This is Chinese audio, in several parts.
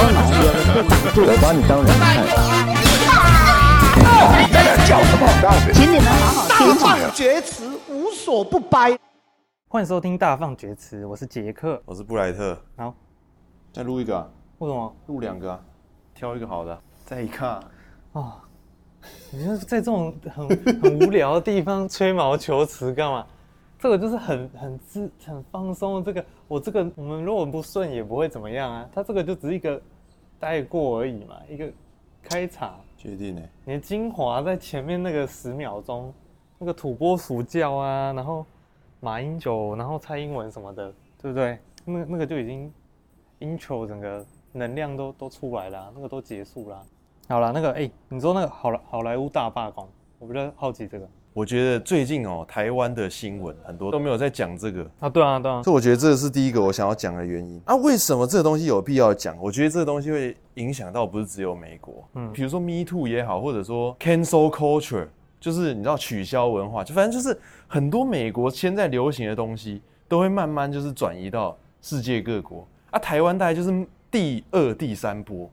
当然不要在这挡住，我把你当人看。叫什么？请你们好好听。大放厥词，无所不掰。欢迎收听《大放厥词》，我是杰克，我是布莱特。好，再录一个、啊，为什么？录两个、啊，挑一个好的，再一看。哦，你说在这种很很无聊的地方吹毛求疵干嘛？这个就是很很自很放松。这个我这个我们如果不顺也不会怎么样啊。他这个就只是一个带过而已嘛，一个开场。决定呢？你的精华在前面那个十秒钟，那个土拨鼠叫啊，然后马英九，然后蔡英文什么的，对不对？那那个就已经 intro 整个能量都都出来了，那个都结束了。好了，那个哎、欸，你说那个好莱好莱坞大罢工，我比较好奇这个。我觉得最近哦，台湾的新闻很多都没有在讲这个啊，对啊，对啊，所以我觉得这是第一个我想要讲的原因啊。为什么这个东西有必要讲？我觉得这个东西会影响到不是只有美国，嗯，比如说 Me Too 也好，或者说 Cancel Culture，就是你知道取消文化，就反正就是很多美国现在流行的东西都会慢慢就是转移到世界各国啊。台湾大概就是第二、第三波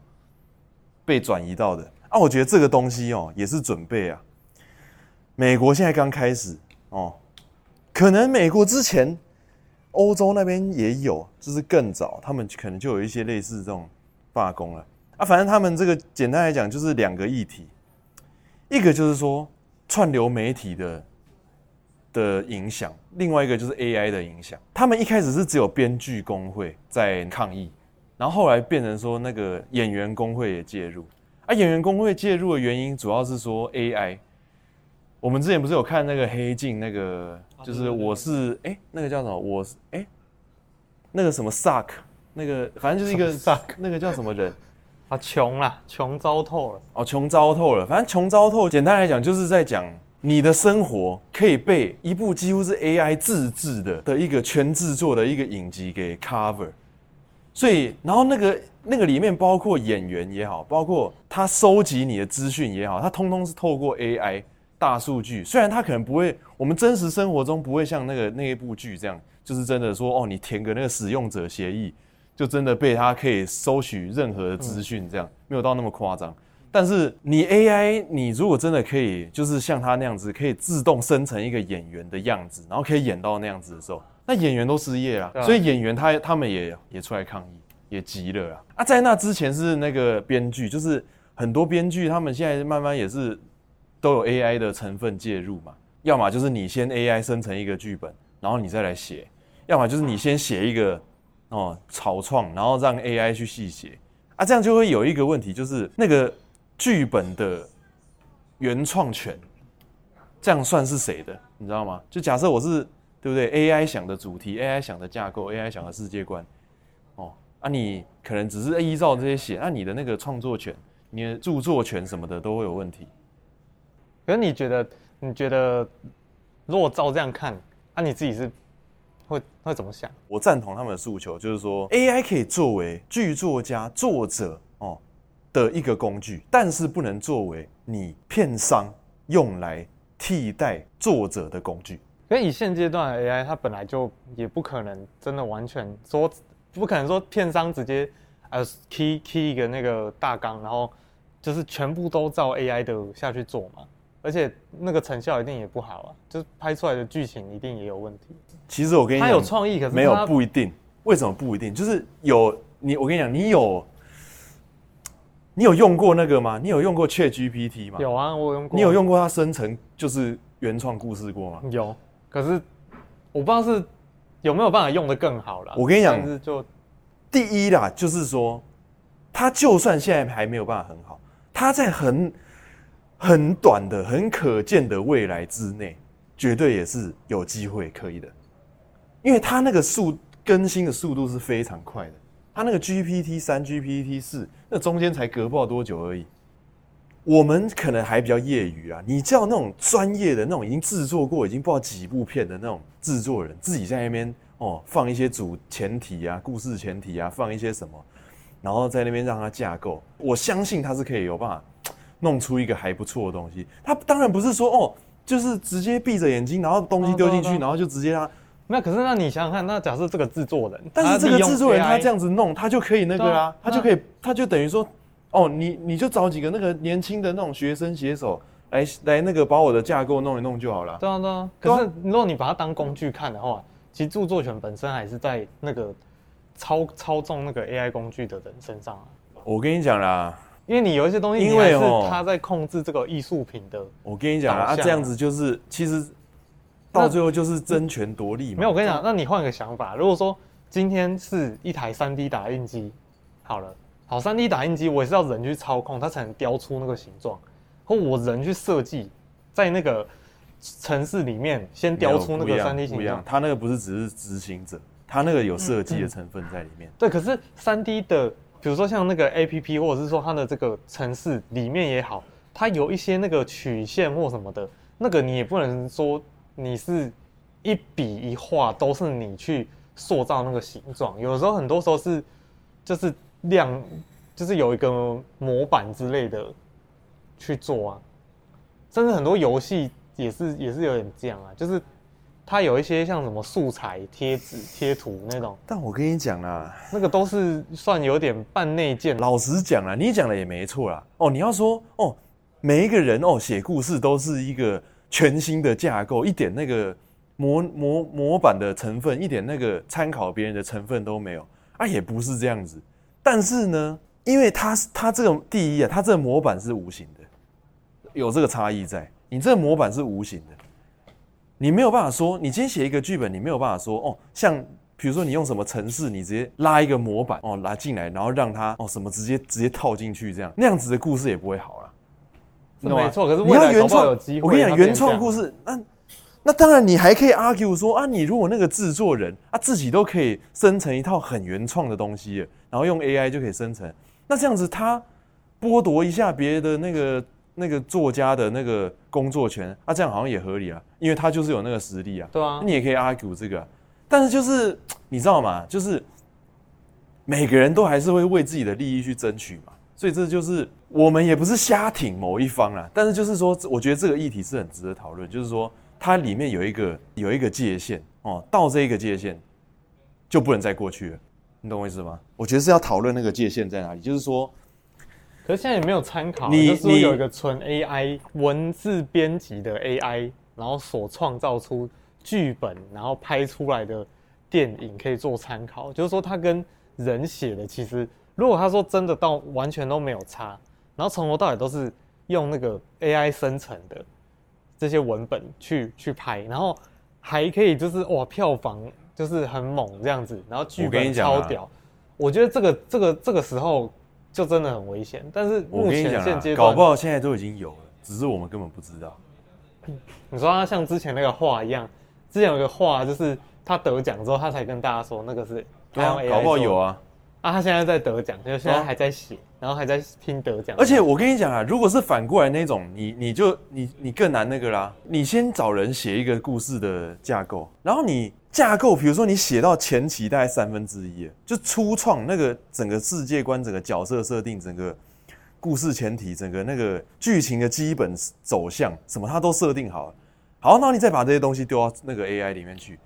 被转移到的啊。我觉得这个东西哦，也是准备啊。美国现在刚开始哦，可能美国之前欧洲那边也有，就是更早，他们可能就有一些类似这种罢工了啊。反正他们这个简单来讲就是两个议题，一个就是说串流媒体的的影响，另外一个就是 AI 的影响。他们一开始是只有编剧工会在抗议，然后后来变成说那个演员工会也介入啊。演员工会介入的原因主要是说 AI。我们之前不是有看那个黑镜，那个就是我是哎、欸，那个叫什么？我是哎、欸，那个什么 Suck，那个反正就是一个 Suck，那个叫什么人 啊？穷啦，穷糟透了哦，穷糟透了。反正穷糟透，简单来讲就是在讲你的生活可以被一部几乎是 AI 自制的的一个全制作的一个影集给 cover。所以，然后那个那个里面包括演员也好，包括他收集你的资讯也好，他通通是透过 AI。大数据虽然它可能不会，我们真实生活中不会像那个那一部剧这样，就是真的说哦，你填个那个使用者协议，就真的被它可以收取任何的资讯，这样没有到那么夸张。但是你 AI，你如果真的可以，就是像他那样子，可以自动生成一个演员的样子，然后可以演到那样子的时候，那演员都失业了，所以演员他他们也也出来抗议，也急了啊。啊，在那之前是那个编剧，就是很多编剧他们现在慢慢也是。都有 AI 的成分介入嘛？要么就是你先 AI 生成一个剧本，然后你再来写；要么就是你先写一个哦草创，然后让 AI 去细写啊。这样就会有一个问题，就是那个剧本的原创权，这样算是谁的？你知道吗？就假设我是对不对？AI 想的主题，AI 想的架构，AI 想的世界观，哦啊，你可能只是依照这些写，那你的那个创作权、你的著作权什么的都会有问题。可是你觉得？你觉得如果照这样看，那、啊、你自己是会会怎么想？我赞同他们的诉求，就是说 AI 可以作为剧作家、作者哦的一个工具，但是不能作为你片商用来替代作者的工具。因为以现阶段的 AI，它本来就也不可能真的完全说，不可能说片商直接呃 key key 一个那个大纲，然后就是全部都照 AI 的下去做嘛。而且那个成效一定也不好啊，就是拍出来的剧情一定也有问题。其实我跟你讲，他有创意，可是没有不一定。为什么不一定？就是有你，我跟你讲，你有你有用过那个吗？你有用过 ChatGPT 吗？有啊，我有用过。你有用过它生成就是原创故事过吗？有，可是我不知道是有没有办法用的更好了。我跟你讲，是就第一啦，就是说，它就算现在还没有办法很好，它在很。很短的、很可见的未来之内，绝对也是有机会可以的，因为它那个速更新的速度是非常快的。它那个 GPT 三、GPT 四，那中间才隔不了多久而已。我们可能还比较业余啊，你叫那种专业的那种已经制作过、已经不知道几部片的那种制作人，自己在那边哦放一些主前提啊、故事前提啊，放一些什么，然后在那边让它架构，我相信它是可以有办法。弄出一个还不错的东西，他当然不是说哦，就是直接闭着眼睛，然后东西丢进去，然后就直接让它那可是那你想想看，那假设这个制作人，但是这个制作人他这样子弄，他他就可以那个啊，啊他就可以，他就等于说，哦，你你就找几个那个年轻的那种学生写手来来那个把我的架构弄一弄就好了。对啊对啊。可是如果你把它当工具看的话，其实著作权本身还是在那个操操纵那个 AI 工具的人身上啊。我跟你讲啦，因为你有一些东西，因为是他在控制这个艺术品的。我跟你讲啊，这样子就是其实。到最后就是争权夺利嘛。没有，我跟你讲，那你换个想法，如果说今天是一台三 D 打印机，好了，好三 D 打印机，我也是要人去操控，它才能雕出那个形状，或我人去设计，在那个城市里面先雕出那个三 D 形状。它那个不是只是执行者，它那个有设计的成分在里面。对，可是三 D 的，比如说像那个 APP，或者是说它的这个城市里面也好，它有一些那个曲线或什么的，那个你也不能说。你是一笔一画都是你去塑造那个形状，有时候很多时候是就是量，就是有一个模板之类的去做啊，甚至很多游戏也是也是有点这样啊，就是它有一些像什么素材贴纸贴图那种。但我跟你讲啊，那个都是算有点半内建。老实讲啊，你讲的也没错啦。哦，你要说哦，每一个人哦写故事都是一个。全新的架构，一点那个模模模板的成分，一点那个参考别人的成分都没有啊，也不是这样子。但是呢，因为它它这个第一啊，它这个模板是无形的，有这个差异在。你这个模板是无形的，你没有办法说，你今天写一个剧本，你没有办法说哦，像比如说你用什么程式，你直接拉一个模板哦拉进来，然后让它哦什么直接直接套进去，这样那样子的故事也不会好了。没错，可是你要原创，我跟你讲，原创故事，那那当然你还可以 argue 说啊，你如果那个制作人啊自己都可以生成一套很原创的东西，然后用 AI 就可以生成，那这样子他剥夺一下别的那个那个作家的那个工作权啊，这样好像也合理啊，因为他就是有那个实力啊。对啊，你也可以 argue 这个，但是就是你知道吗？就是每个人都还是会为自己的利益去争取嘛。所以这就是我们也不是瞎挺某一方啦，但是就是说，我觉得这个议题是很值得讨论。就是说，它里面有一个有一个界限哦，到这一个界限就不能再过去了，你懂我意思吗？我觉得是要讨论那个界限在哪里。就是说，可是现在也没有参考，你就是说有一个纯 AI 文字编辑的 AI，然后所创造出剧本，然后拍出来的电影可以做参考。就是说，它跟人写的其实。如果他说真的到完全都没有差，然后从头到尾都是用那个 AI 生成的这些文本去去拍，然后还可以就是哇票房就是很猛这样子，然后剧本超屌，我觉得这个这个这个时候就真的很危险。但是目前现阶段搞不好现在都已经有了，只是我们根本不知道。你说他像之前那个画一样，之前有个画就是他得奖之后，他才跟大家说那个是他用 AI 搞不好有啊。啊，他现在在得奖，就现在还在写，哦、然后还在拼得奖。而且我跟你讲啊，如果是反过来那种，你你就你你更难那个啦。你先找人写一个故事的架构，然后你架构，比如说你写到前期大概三分之一，就初创那个整个世界观、整个角色设定、整个故事前提、整个那个剧情的基本走向什么，它都设定好了。好，那你再把这些东西丢到那个 AI 里面去，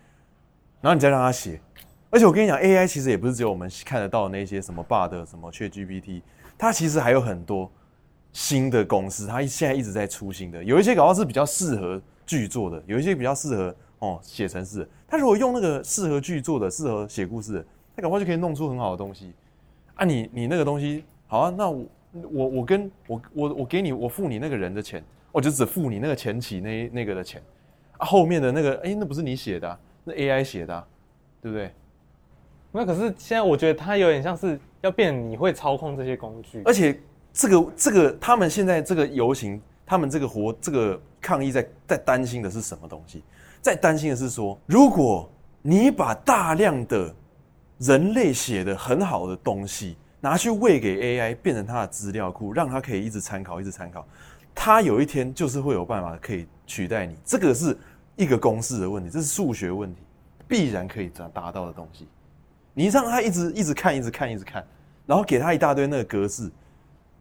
然后你再让他写。而且我跟你讲，AI 其实也不是只有我们看得到的那些什么 Bard 什么却 GPT，它其实还有很多新的公司，它现在一直在出新的。有一些搞不好是比较适合剧作的，有一些比较适合哦写程式。他如果用那个适合剧作的、适合写故事的，它搞不好就可以弄出很好的东西。啊你，你你那个东西好啊，那我我我跟我我我给你，我付你那个人的钱，我就只付你那个前期那那个的钱啊，后面的那个哎、欸，那不是你写的、啊，那 AI 写的、啊，对不对？那可是现在我觉得它有点像是要变，你会操控这些工具，而且这个这个他们现在这个游行，他们这个活这个抗议在在担心的是什么东西？在担心的是说，如果你把大量的人类写的很好的东西拿去喂给 AI，变成它的资料库，让它可以一直参考，一直参考，它有一天就是会有办法可以取代你。这个是一个公式的问题，这是数学问题，必然可以达达到的东西。你让他一直一直看，一直看，一直看，然后给他一大堆那个格式，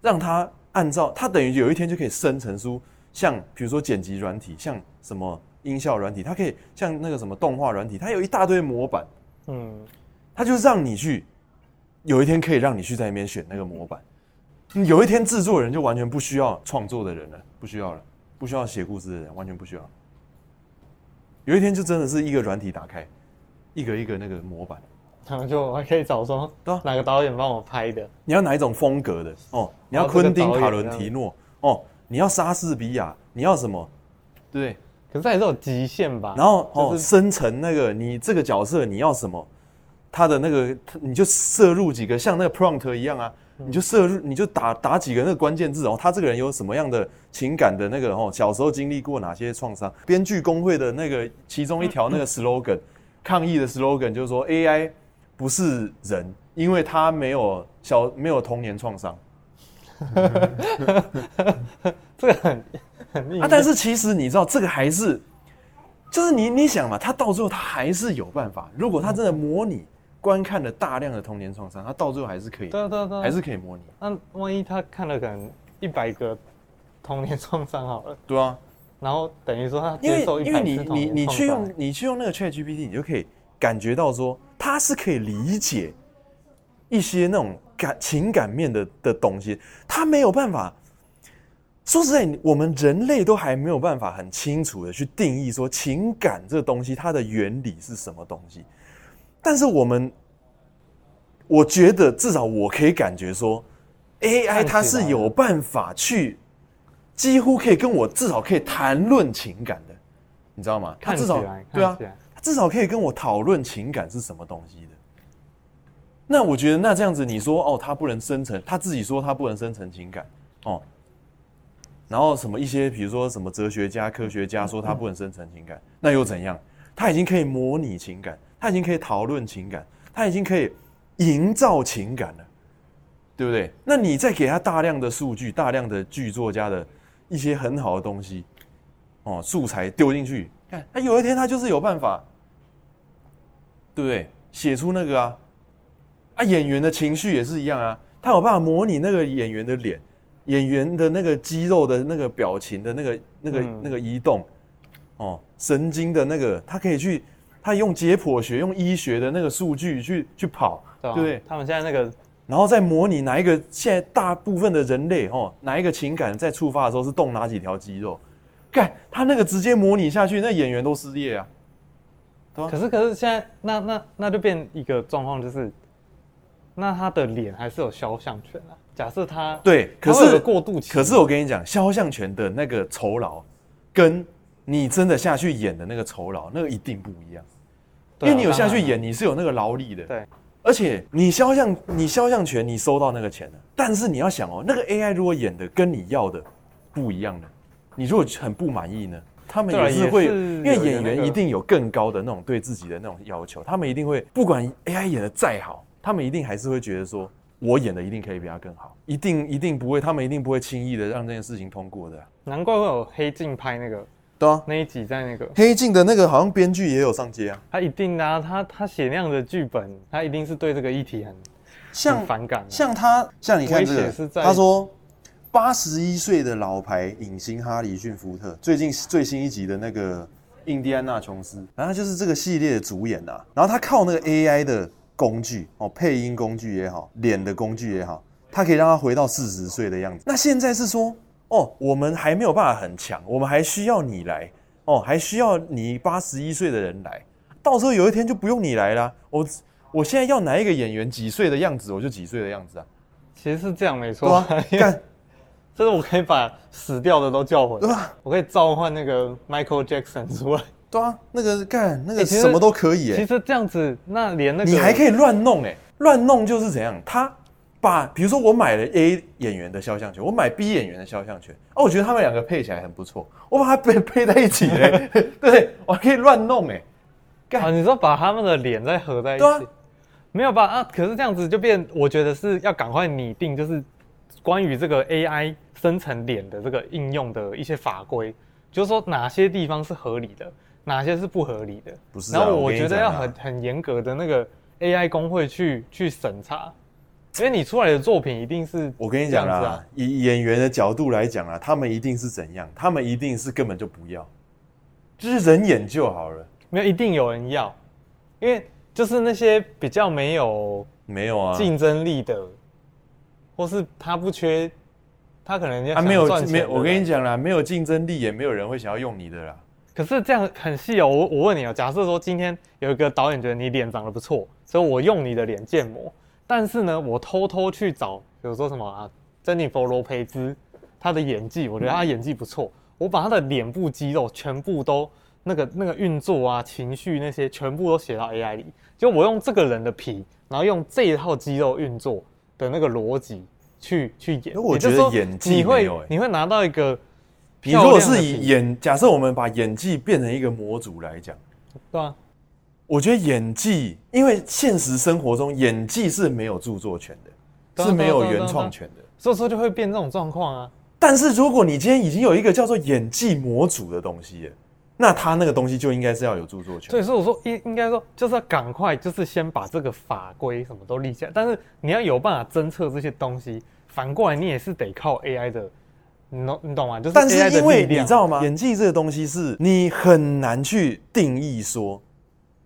让他按照他等于有一天就可以生成出像比如说剪辑软体，像什么音效软体，它可以像那个什么动画软体，它有一大堆模板，嗯，它就是让你去，有一天可以让你去在那边选那个模板，有一天制作人就完全不需要创作的人了，不需要了，不需要写故事的人，完全不需要。有一天就真的是一个软体打开，一个一个那个模板。然后就我还可以找说，哪个导演帮我拍的？你要哪一种风格的？哦，你要昆汀卡伦提诺哦，你要莎士比亚，你要什么？对？可是还是有极限吧。然后哦，生成那个你这个角色你要什么？他的那个你就摄入几个像那个 prompt 一样啊，你就摄入你就打打几个那个关键字哦，他这个人有什么样的情感的那个哦，小时候经历过哪些创伤？编剧工会的那个其中一条那个 slogan，抗议的 slogan 就是说 AI。不是人，因为他没有小没有童年创伤。这个很很啊，但是其实你知道，这个还是就是你你想嘛，他到最后他还是有办法。如果他真的模拟观看了大量的童年创伤，他到最后还是可以，对对对，还是可以模拟。那万一他看了可能一百个童年创伤好了，对啊，然后等于说他接受一百次童年创伤，因为因为你你你去用你去用那个 ChatGPT，你就可以感觉到说。他是可以理解一些那种感情感面的的东西，他没有办法。说实在，我们人类都还没有办法很清楚的去定义说情感这个东西它的原理是什么东西。但是我们，我觉得至少我可以感觉说，AI 它是有办法去几乎可以跟我至少可以谈论情感的，你知道吗？它至少对啊。它至少可以跟我讨论情感是什么东西的。那我觉得，那这样子你说哦，它不能生成，他自己说他不能生成情感哦。然后什么一些，比如说什么哲学家、科学家说他不能生成情感，那又怎样？他已经可以模拟情感，他已经可以讨论情感，他已经可以营造情感了，对不对？那你再给他大量的数据、大量的剧作家的一些很好的东西哦，素材丢进去，看他有一天他就是有办法。对不对？写出那个啊，啊，演员的情绪也是一样啊，他有办法模拟那个演员的脸，演员的那个肌肉的那个表情的那个那个那个移动，哦，神经的那个，他可以去，他用解剖学、用医学的那个数据去去跑，对不对？他们现在那个，然后再模拟哪一个现在大部分的人类哦，哪一个情感在触发的时候是动哪几条肌肉？干，他那个直接模拟下去，那演员都失业啊。可是，可是现在那那那就变一个状况，就是那他的脸还是有肖像权啊。假设他对，可是过渡期，可是我跟你讲，肖像权的那个酬劳，跟你真的下去演的那个酬劳，那个一定不一样。因为你有下去演，你是有那个劳力的。对，而且你肖像，你肖像权，你收到那个钱了。但是你要想哦，那个 AI 如果演的跟你要的不一样的，你如果很不满意呢？他们也是会，因为演员一定有更高的那种对自己的那种要求，他们一定会不管 AI 演的再好，他们一定还是会觉得说，我演的一定可以比他更好，一定一定不会，他们一定不会轻易的让这件事情通过的。难怪会有黑镜拍那个，对啊，那一集在那个黑镜的那个好像编剧也有上街啊，他一定啊，他他写那样的剧本，他一定是对这个议题很像很反感，像他像你看这个，他说。八十一岁的老牌影星哈里逊福特，最近最新一集的那个印第安纳琼斯，然后就是这个系列的主演呐。然后他靠那个 AI 的工具哦，配音工具也好，脸的工具也好，它可以让他回到四十岁的样子。那现在是说哦，我们还没有办法很强，我们还需要你来哦，还需要你八十一岁的人来。到时候有一天就不用你来啦，我我现在要哪一个演员几岁的样子，我就几岁的样子啊。其实是这样没错，干、啊。就是我可以把死掉的都叫回来？我可以召唤那个 Michael Jackson 出来，对啊，那个干那个什么都可以哎、欸。其实这样子，那连那个你还可以乱弄哎、欸，乱弄就是怎样？他把比如说我买了 A 演员的肖像权，我买 B 演员的肖像权，哦，我觉得他们两个配起来很不错，我把它配配在一起哎，对，我还可以乱弄哎、干。啊，你说把他们的脸再合在一起，啊、没有吧？啊，可是这样子就变，我觉得是要赶快拟定，就是。关于这个 AI 生成脸的这个应用的一些法规，就是说哪些地方是合理的，哪些是不合理的。不是、啊，然后我觉得要很很严格的那个 AI 工会去去审查，因为你出来的作品一定是。我跟你讲啦，以演员的角度来讲啊，他们一定是怎样？他们一定是根本就不要。就是人演就好了。没有一定有人要，因为就是那些比较没有没有啊竞争力的，或是他不缺，他可能要啊没有没有，我跟你讲啦，没有竞争力也没有人会想要用你的啦。可是这样很细哦，我我问你哦，假设说今天有一个导演觉得你脸长得不错，所以我用你的脸建模，但是呢，我偷偷去找，比如说什么啊，珍妮佛罗培兹，他的演技，我觉得他演技不错，我把他的脸部肌肉全部都那个那个运作啊、情绪那些全部都写到 AI 里，就我用这个人的皮，然后用这一套肌肉运作的那个逻辑去去演，我觉得演技你会你会拿到一个。你如果是以演，假设我们把演技变成一个模组来讲，对啊，我觉得演技，因为现实生活中演技是没有著作权的，是没有原创权的，所以说就会变这种状况啊。但是如果你今天已经有一个叫做演技模组的东西了，那他那个东西就应该是要有著作权。所以说我说应应该说就是要赶快，就是先把这个法规什么都立下来，但是你要有办法侦测这些东西，反过来你也是得靠 AI 的。你懂你懂吗？就是，但是因为你知道吗？演技这个东西是你很难去定义说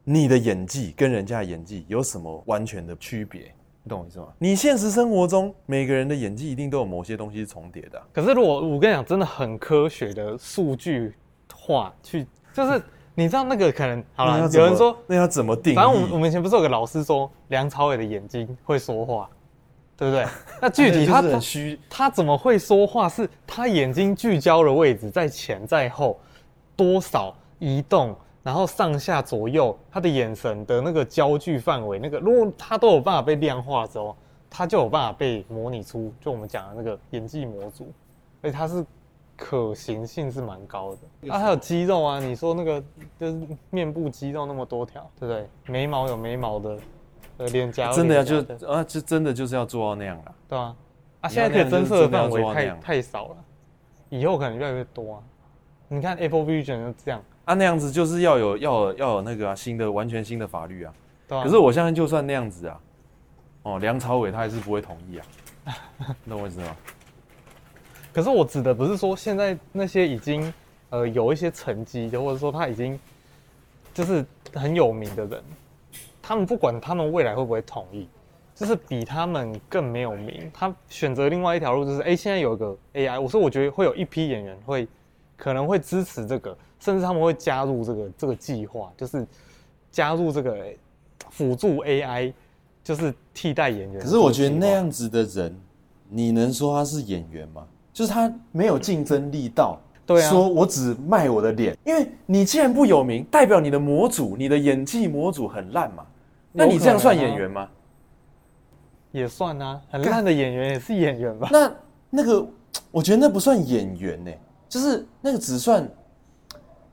你的演技跟人家的演技有什么完全的区别，你懂我意思吗？你现实生活中每个人的演技一定都有某些东西是重叠的啊。可是如果我跟你讲，真的很科学的数据化去，就是你知道那个可能好了，有人说那要怎么定义？反正我们我们以前不是有个老师说梁朝伟的眼睛会说话。对不对？那具体他很虚，他怎么会说话？是他眼睛聚焦的位置在前在后，多少移动，然后上下左右，他的眼神的那个焦距范围，那个如果他都有办法被量化之后，他就有办法被模拟出，就我们讲的那个演技模组，所以他是可行性是蛮高的。啊，还有肌肉啊，你说那个就是面部肌肉那么多条，对不对？眉毛有眉毛的。呃，脸颊真的要就啊，就真的就是要做到那样了，对啊，啊，现在可以侦测的范围太太少了，以后可能越来越多啊。你看 Apple Vision 就这样啊，那样子就是要有要有要有那个啊新的完全新的法律啊。对啊。可是我相信就算那样子啊，哦，梁朝伟他还是不会同意啊，懂我意思吗？可是我指的不是说现在那些已经呃有一些成绩的，或者说他已经就是很有名的人。他们不管他们未来会不会同意，就是比他们更没有名。他选择另外一条路，就是哎，现在有一个 AI。我说我觉得会有一批演员会可能会支持这个，甚至他们会加入这个这个计划，就是加入这个辅助 AI，就是替代演员。可是我觉得那样子的人，你能说他是演员吗？就是他没有竞争力到。对啊，说我只卖我的脸，因为你既然不有名，代表你的模组、你的演技模组很烂嘛。那你这样算演员吗？也算啊，很烂的演员也是演员吧？那那个，我觉得那不算演员呢、欸，就是那个只算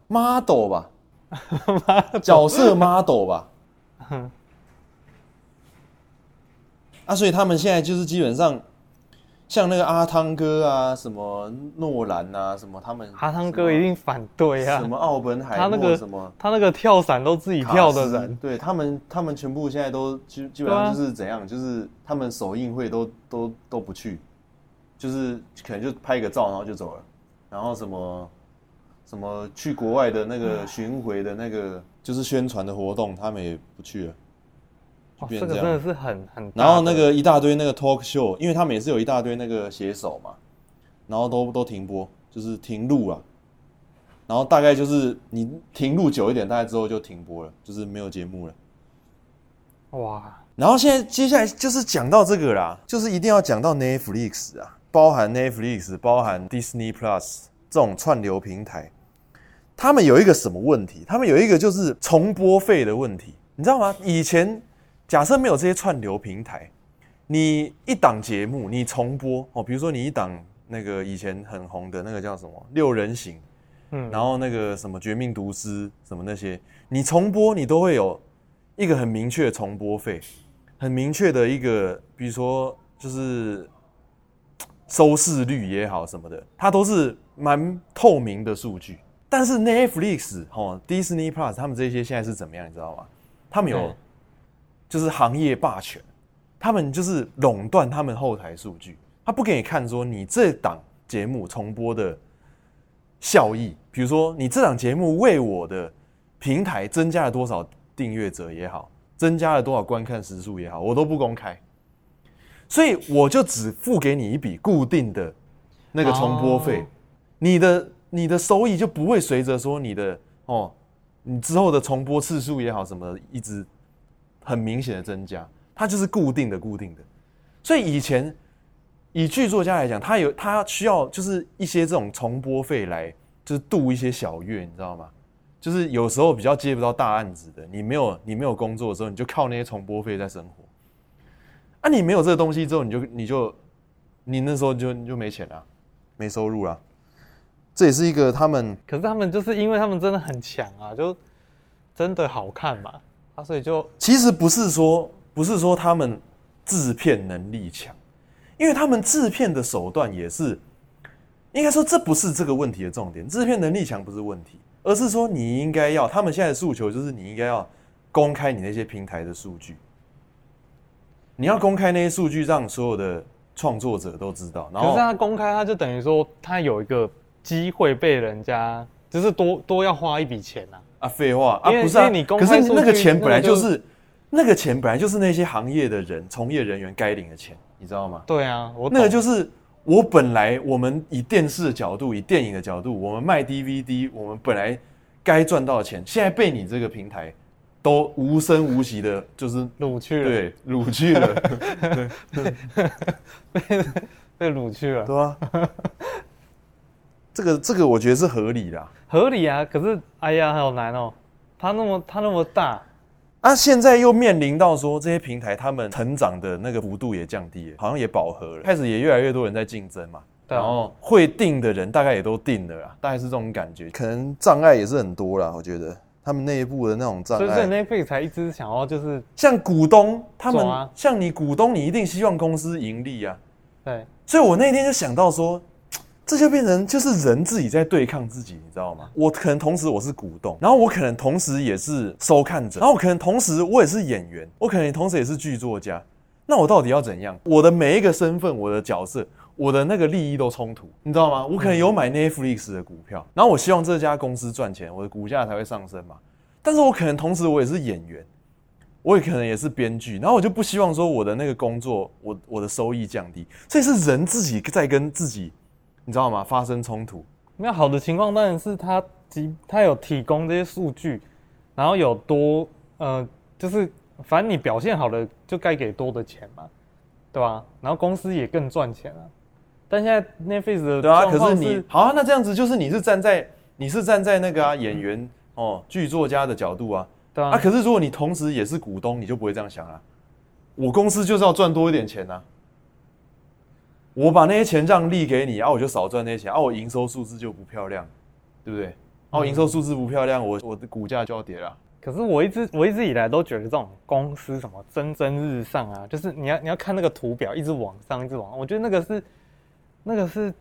model 吧，角色 model 吧。啊，所以他们现在就是基本上。像那个阿汤哥啊，什么诺兰啊，什么他们阿汤哥一定反对啊。什么奥本海默他那个什么，他那个跳伞都自己跳的人，对他们，他们全部现在都基基本上就是怎样，就是他们首映会都都都不去，就是可能就拍一个照然后就走了，然后什么什么去国外的那个巡回的那个就是宣传的活动，他们也不去了。这，这个真的是很很，然后那个一大堆那个 talk show，因为他们也是有一大堆那个写手嘛，然后都都停播，就是停录了，然后大概就是你停录久一点，大概之后就停播了，就是没有节目了。哇！然后现在接下来就是讲到这个啦，就是一定要讲到 Netflix 啊，包含 Netflix，包含 Disney Plus 这种串流平台，他们有一个什么问题？他们有一个就是重播费的问题，你知道吗？以前。假设没有这些串流平台，你一档节目你重播哦，比如说你一档那个以前很红的那个叫什么六人行，嗯，然后那个什么绝命毒师什么那些，你重播你都会有一个很明确的重播费，很明确的一个，比如说就是收视率也好什么的，它都是蛮透明的数据。但是 Netflix 哦，Disney Plus 他们这些现在是怎么样，你知道吗？他们有。嗯就是行业霸权，他们就是垄断他们后台数据，他不给你看说你这档节目重播的效益比如说你这档节目为我的平台增加了多少订阅者也好，增加了多少观看时数也好，我都不公开，所以我就只付给你一笔固定的那个重播费，你的你的收益就不会随着说你的哦，你之后的重播次数也好什么一直很明显的增加，它就是固定的固定的，所以以前。以剧作家来讲，他有他需要就是一些这种重播费来，就是度一些小月，你知道吗？就是有时候比较接不到大案子的，你没有你没有工作的时候，你就靠那些重播费在生活。啊，你没有这个东西之后，你就你就你那时候就你就没钱了，没收入了。这也是一个他们，可是他们就是因为他们真的很强啊，就真的好看嘛，啊，所以就其实不是说不是说他们制片能力强。因为他们制片的手段也是，应该说这不是这个问题的重点。制片能力强不是问题，而是说你应该要，他们现在的诉求就是你应该要公开你那些平台的数据，你要公开那些数据，让所有的创作者都知道。然后，可是他公开，他就等于说他有一个机会被人家，就是多多要花一笔钱呐。啊，废话啊，不是啊，你公，可是那个钱本来就是那个钱本来就是那些行业的人、从业人员该领的钱。你知道吗？对啊，我那个就是我本来我们以电视的角度，以电影的角度，我们卖 DVD，我们本来该赚到的钱，现在被你这个平台都无声无息的，就是掳去了，对，掳去了，被被掳去了，对啊，这个这个我觉得是合理的，合理啊。可是哎呀，好难哦，它那么它那么大。啊，现在又面临到说这些平台他们成长的那个幅度也降低了，好像也饱和了，开始也越来越多人在竞争嘛。对啊。然后会定的人大概也都定了啦，大概是这种感觉。可能障碍也是很多啦，我觉得他们内部的那种障碍。所以 Netflix 才一直想要就是像股东，他们像你股东，你一定希望公司盈利啊。对。所以我那天就想到说。这就变成就是人自己在对抗自己，你知道吗？我可能同时我是股东，然后我可能同时也是收看者，然后我可能同时我也是演员，我可能同时也是剧作家。那我到底要怎样？我的每一个身份，我的角色，我的那个利益都冲突，你知道吗？我可能有买 Netflix 的股票，然后我希望这家公司赚钱，我的股价才会上升嘛。但是我可能同时我也是演员，我也可能也是编剧，然后我就不希望说我的那个工作，我我的收益降低。所以是人自己在跟自己。你知道吗？发生冲突，那好的情况当然是他提他有提供这些数据，然后有多呃，就是反正你表现好了就该给多的钱嘛，对吧？然后公司也更赚钱了。但现在 Netflix 的对啊，可是你好啊，那这样子就是你是站在你是站在那个啊演员哦剧作家的角度啊，对啊。啊，可是如果你同时也是股东，你就不会这样想啊。我公司就是要赚多一点钱啊。我把那些钱让利给你，然后我就少赚那些钱，啊，我营收数字就不漂亮，对不对？然后营收数字不漂亮，我我的股价就要跌了。可是我一直我一直以来都觉得这种公司什么蒸蒸日上啊，就是你要你要看那个图表一直往上一直往上，我觉得那个是那个是，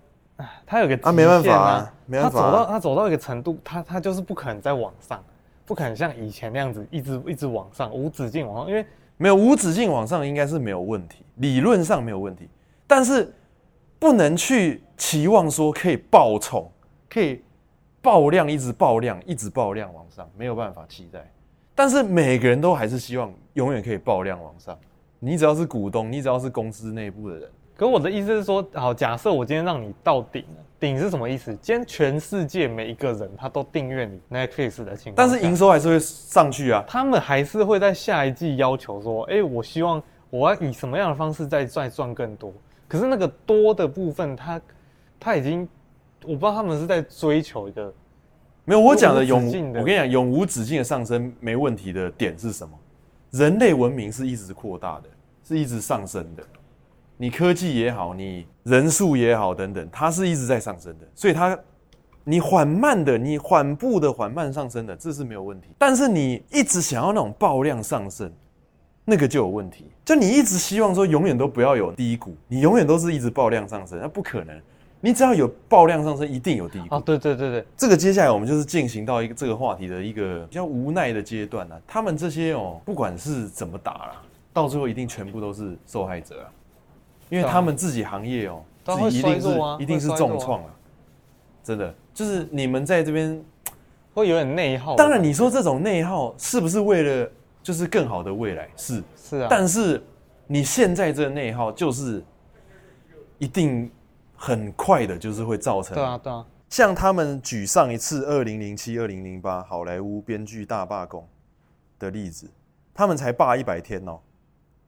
它有个极限啊，没办法啊，没办法啊，它走到它走到一个程度，它它就是不可能再往上，不可能像以前那样子一直一直往上无止境往上，因为没有无止境往上应该是没有问题，理论上没有问题，但是。不能去期望说可以爆冲，可以爆量，一直爆量，一直爆量往上，没有办法期待。但是每个人都还是希望永远可以爆量往上。你只要是股东，你只要是公司内部的人。可我的意思是说，好，假设我今天让你到顶了，顶是什么意思？今天全世界每一个人他都订阅你 Netflix 的情况，但是营收还是会上去啊。他们还是会在下一季要求说，哎，我希望我要以什么样的方式再再赚更多。可是那个多的部分，它它已经，我不知道他们是在追求一个，没有我讲的永，我跟你讲，永无止境的上升没问题的点是什么？人类文明是一直扩大的，是一直上升的。你科技也好，你人数也好，等等，它是一直在上升的。所以它，你缓慢的，你缓步的缓慢上升的，这是没有问题。但是你一直想要那种爆量上升。那个就有问题，就你一直希望说永远都不要有低谷，你永远都是一直爆量上升，那不可能。你只要有爆量上升，一定有低谷。哦，对对对对，这个接下来我们就是进行到一个这个话题的一个比较无奈的阶段了、啊。他们这些哦，不管是怎么打啦，到最后一定全部都是受害者啊，因为他们自己行业哦，自己一定是一定是重创啊，真的。就是你们在这边会有点内耗。当然，你说这种内耗是不是为了就是更好的未来？是是啊。但是你现在这个内耗就是一定很快的，就是会造成。对啊对啊。像他们举上一次二零零七、二零零八好莱坞编剧大罢工的例子，他们才罢一百天哦。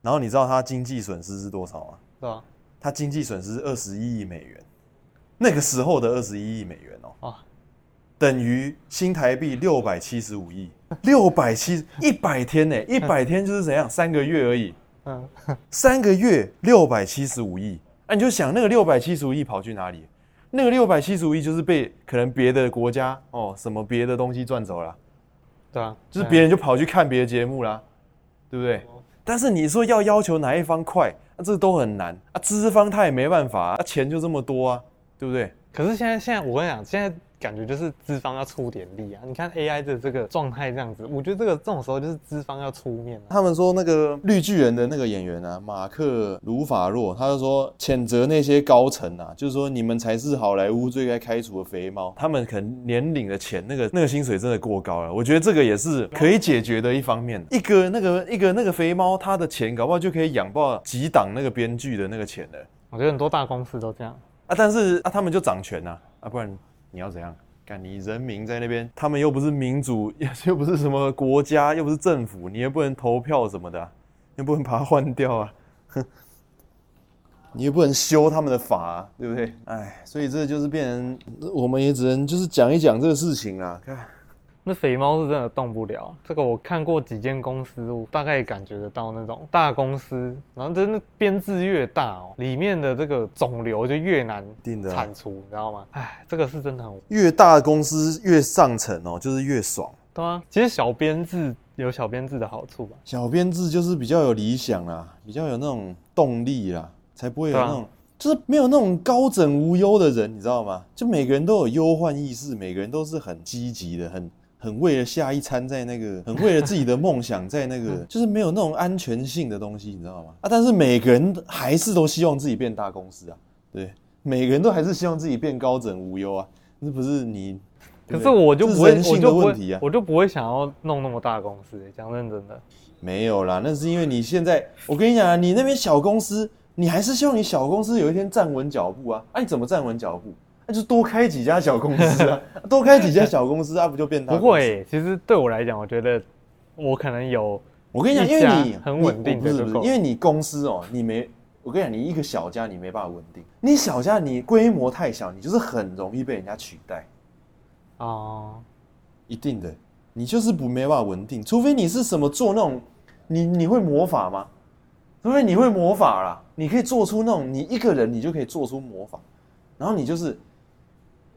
然后你知道他经济损失是多少吗？对啊，他经济损失是二十一亿美元，那个时候的二十一亿美元哦，啊，等于新台币六百七十五亿，六百七一百天呢，一百天就是怎样，三个月而已，嗯，三个月六百七十五亿，啊，你就想那个六百七十五亿跑去哪里？那个六百七十五亿就是被可能别的国家哦什么别的东西赚走了，对啊，就是别人就跑去看别的节目啦，对不对？但是你说要要求哪一方快，那、啊、这都很难啊。资方他也没办法啊，钱就这么多啊，对不对？可是现在现在我跟你讲，现在。感觉就是资方要出点力啊！你看 AI 的这个状态这样子，我觉得这个这种时候就是资方要出面啊。他们说那个绿巨人的那个演员啊，马克·鲁法洛，他就说谴责那些高层啊，就是说你们才是好莱坞最该开除的肥猫。他们可能年领的钱，那个那个薪水真的过高了。我觉得这个也是可以解决的一方面。一个那个一个那个肥猫，他的钱搞不好就可以养爆几档那个编剧的那个钱了。我觉得很多大公司都这样啊，但是啊，他们就掌权啊，啊，不然你要怎样？看你人民在那边，他们又不是民主，又不是什么国家，又不是政府，你也不能投票什么的，啊，你也不能把它换掉啊，哼，你也不能修他们的法，啊，对不对？哎，所以这就是变成，我们也只能就是讲一讲这个事情啊，看。那肥猫是真的动不了，这个我看过几间公司，我大概也感觉得到那种大公司，然后真的编制越大哦，里面的这个肿瘤就越难铲除，你知道吗？哎，这个是真的很。越大的公司越上层哦，就是越爽。对啊，其实小编制有小编制的好处吧。小编制就是比较有理想啦，比较有那种动力啦，才不会有那种，就是没有那种高枕无忧的人，你知道吗？就每个人都有忧患意识，每个人都是很积极的，很。很为了下一餐，在那个，很为了自己的梦想，在那个，就是没有那种安全性的东西，你知道吗？啊，但是每个人还是都希望自己变大公司啊，对，每个人都还是希望自己变高枕无忧啊，那不是你？可是我就不会，我就不会想要弄那么大公司，讲认真的。没有啦，那是因为你现在，我跟你讲啊，你那边小公司，你还是希望你小公司有一天站稳脚步啊，啊，你怎么站稳脚步？那就多开几家小公司啊，多开几家小公司啊，不就变大？不会，其实对我来讲，我觉得我可能有。我跟你讲，因为你很稳定，不是不是，因为你公司哦，你没，我跟你讲，你一个小家你没办法稳定，你小家你规模太小，你就是很容易被人家取代。哦，一定的，你就是不没办法稳定，除非你是什么做那种，你你会魔法吗？除非你会魔法啦，你可以做出那种，你一个人你就可以做出魔法，然后你就是。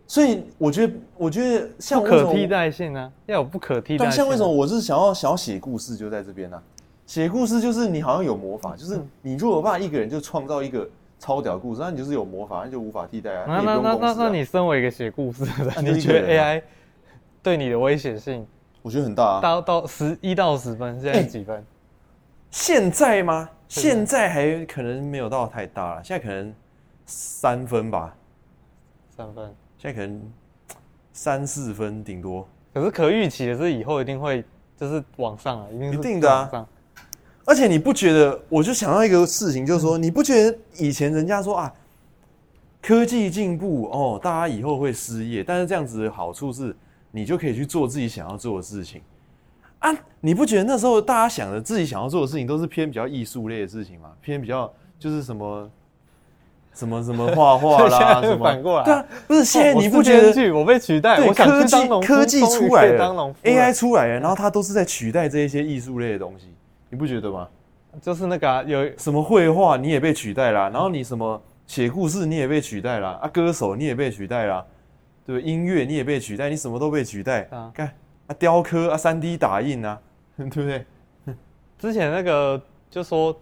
所以我觉得，我觉得像不可替代性啊，要有不可替代性。像为什么我是想要想要写故事，就在这边呢、啊？写故事就是你好像有魔法，就是你如果把一个人就创造一个超屌故事，那你就是有魔法，那就无法替代啊。那那那那那你身为一个写故事的，你觉得 AI 对你的威胁性？我觉得很大啊。到到十一到十分，现在几分？现在吗？现在还可能没有到太大了，现在可能三分吧。三分。现在可能三四分顶多，可是可预期的是以后一定会就是往上啊，一定一定的啊。而且你不觉得？我就想到一个事情，就是说，你不觉得以前人家说啊，科技进步哦，大家以后会失业，但是这样子的好处是，你就可以去做自己想要做的事情啊。你不觉得那时候大家想的自己想要做的事情都是偏比较艺术类的事情吗？偏比较就是什么？什么什么画画啦，什么反过来？对啊，不是现在你不觉得我被取代？对，科技科技出来了，AI 出来了，然后它都是在取代这一些艺术类的东西，你不觉得吗？就是那个有什么绘画你也被取代啦，然后你什么写故事你也被取代啦，啊，歌手你也被取代啦，对，音乐你也被取代，你什么都被取代啊？看啊，雕刻啊，三 D 打印啊，对不对？之前那个就说。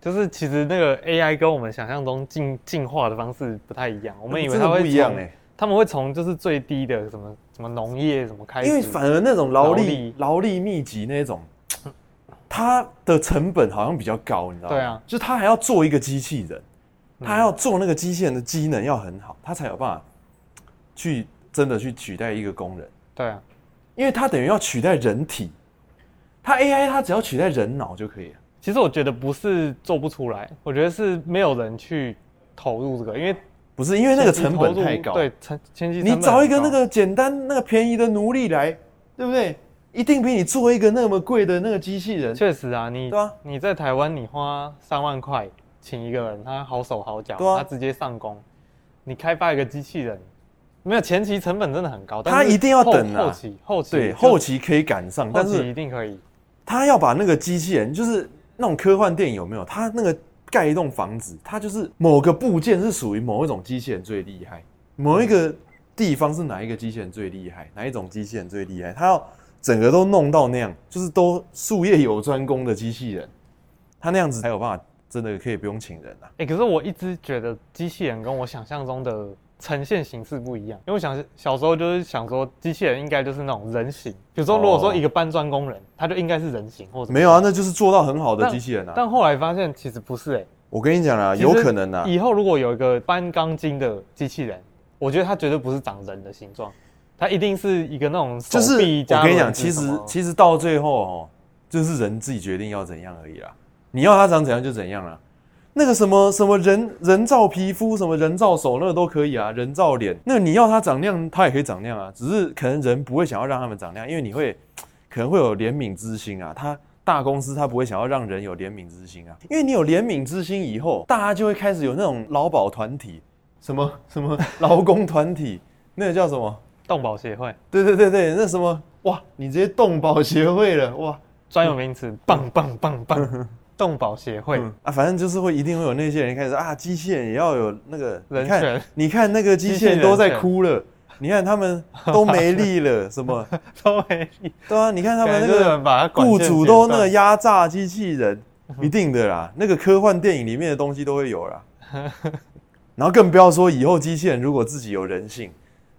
就是其实那个 AI 跟我们想象中进进化的方式不太一样，我们以为它会不一样哎，他们会从就是最低的什么什么农业什么开始，因为反而那种劳力劳力密集那种，它的成本好像比较高，你知道吗？对啊，就他还要做一个机器人，他还要做那个机器人的机能要很好，他才有办法去真的去取代一个工人。对啊，因为他等于要取代人体，他 AI 他只要取代人脑就可以了。其实我觉得不是做不出来，我觉得是没有人去投入这个，因为不是因为那个成本太高。对，前前期你找一个那个简单、那个便宜的奴隶来，对不对？一定比你做一个那么贵的那个机器人。确实啊，你对啊，你在台湾，你花三万块请一个人，他好手好脚，啊，他直接上工。你开发一个机器人，没有前期成本真的很高，他一定要等后期后期对后期可以赶上，但是一定可以。他要把那个机器人，就是那种科幻电影有没有？他那个盖一栋房子，他就是某个部件是属于某一种机器人最厉害，某一个地方是哪一个机器人最厉害，哪一种机器人最厉害？他要整个都弄到那样，就是都术业有专攻的机器人，他那样子才有办法。真的可以不用请人啊！哎、可是我一直觉得机器人跟我想象中的呈现形式不一样，因为我想小时候就是想说机器人应该就是那种人形，比如说如果说一个搬砖工人，他就应该是人形，或者没有啊，那就是做到很好的机器人啊。但后来发现其实不是哎、欸，我跟你讲啊，有可能啊。以后如果有一个搬钢筋的机器人，我觉得它绝对不是长人的形状，它一定是一个那种手臂加。就是我跟你讲，其实其实到最后哦，就是人自己决定要怎样而已啦。你要它长怎样就怎样了，那个什么什么人人造皮肤，什么人造手，那个都可以啊，人造脸，那你要它长那样，它也可以长那样啊，只是可能人不会想要让他们长那样，因为你会可能会有怜悯之心啊，他大公司他不会想要让人有怜悯之心啊，因为你有怜悯之心以后，大家就会开始有那种劳保团体，什么什么 劳工团体，那个叫什么？动保协会，对对对对，那什么？哇，你直接动保协会了哇，专有名词，棒棒棒棒。动保协会、嗯、啊，反正就是会一定会有那些人开始说啊，机器人也要有那个人权。你看那个机器人都在哭了，你看他们 都没力了，什么 都没力。对啊，你看他们那个雇主都那个压榨机器人，一定的啦。那个科幻电影里面的东西都会有啦。然后更不要说以后机器人如果自己有人性，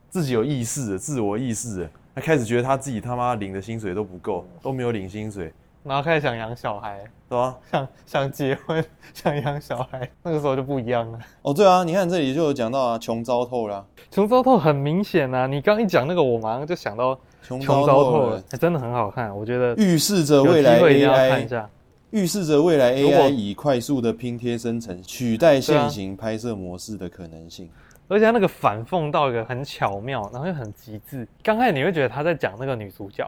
自己有意识、自我意识，他开始觉得他自己他妈领的薪水都不够，都没有领薪水。然后开始想养小孩，对吧？想想结婚，想养小孩，那个时候就不一样了。哦，对啊，你看这里就有讲到啊，穷糟透了。穷糟透很明显啊，你刚一讲那个，我马上就想到穷糟透了，真的很好看，我觉得预示着未来 AI，预示着未来 AI 以快速的拼贴生成取代现行拍摄模式的可能性。而且那个反讽到一个很巧妙，然后又很极致。刚开始你会觉得他在讲那个女主角。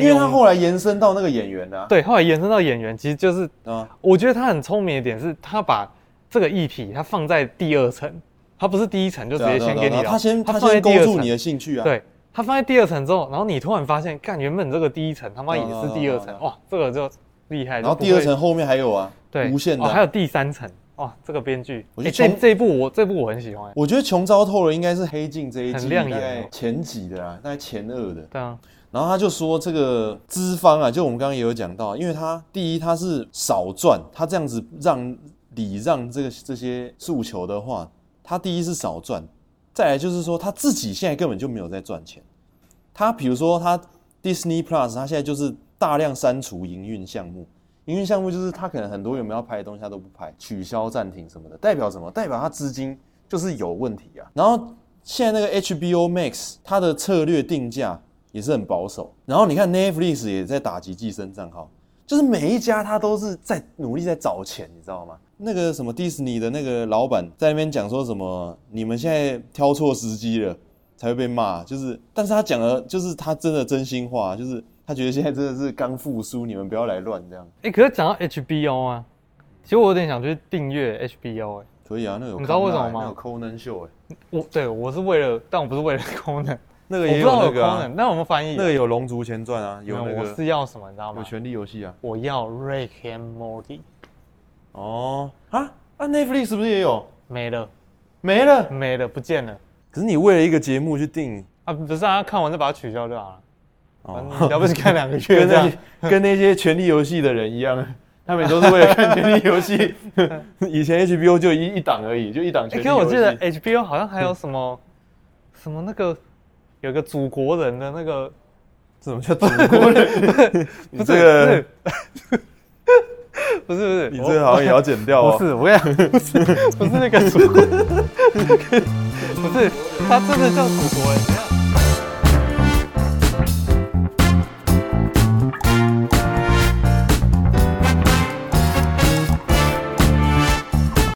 因为他后来延伸到那个演员的、啊，对，后来延伸到演员，其实就是，啊，我觉得他很聪明的点是，他把这个议题他放在第二层，他不是第一层就直接先给你了，他先他先勾住你的兴趣啊，对，他放在第二层之后，然后你突然发现，干，原本这个第一层他妈也是第二层，哇，这个就厉害，然后第二层后面还有啊，对，无限的、啊哦，还有第三层，哇，这个编剧，这这一部我这部我很喜欢，我觉得穷糟透了，应该是黑镜这一季很亮眼，前几的啊，大概前二的，对啊。然后他就说，这个资方啊，就我们刚刚也有讲到，因为他第一他是少赚，他这样子让礼让这个这些诉求的话，他第一是少赚，再来就是说他自己现在根本就没有在赚钱。他比如说他 Disney Plus，他现在就是大量删除营运项目，营运项目就是他可能很多原本要拍的东西他都不拍，取消暂停什么的，代表什么？代表他资金就是有问题啊。然后现在那个 HBO Max，它的策略定价。也是很保守，然后你看 Netflix 也在打击寄生账号，就是每一家他都是在努力在找钱，你知道吗？那个什么迪士尼的那个老板在那边讲说什么，你们现在挑错时机了，才会被骂。就是，但是他讲的就是他真的真心话，就是他觉得现在真的是刚复苏，你们不要来乱这样。哎、欸，可是讲到 HBO 啊，其实我有点想去订阅 HBO 哎、欸。可以啊，那个有你知道为什么吗？那有 Conan 秀哎、欸，我对我是为了，但我不是为了 Conan。那个也有那个、啊，那我们翻译那个有《龙族前传》啊，有那个。我是要什么，你知道吗？有《权力游戏》啊。我要 Rick and Morty。哦啊啊！Netflix 是不是也有？没了，没了，没了，不见了。可是你为了一个节目去订啊？不是啊，看完再把它取消就好了。哦，要不是看两个月 这样，跟那些跟那些《权力游戏》的人一样，他们都是为了看《权力游戏》。以前 HBO 就一一档而已，就一档。哎，可我记得 HBO 好像还有什么什么那个。有个祖国人的那个，怎么叫祖国人？不是这个，不是不是，你这好像也要剪掉哦。不是，我跟你讲，不是不是那个祖国，不是他真的叫祖国人。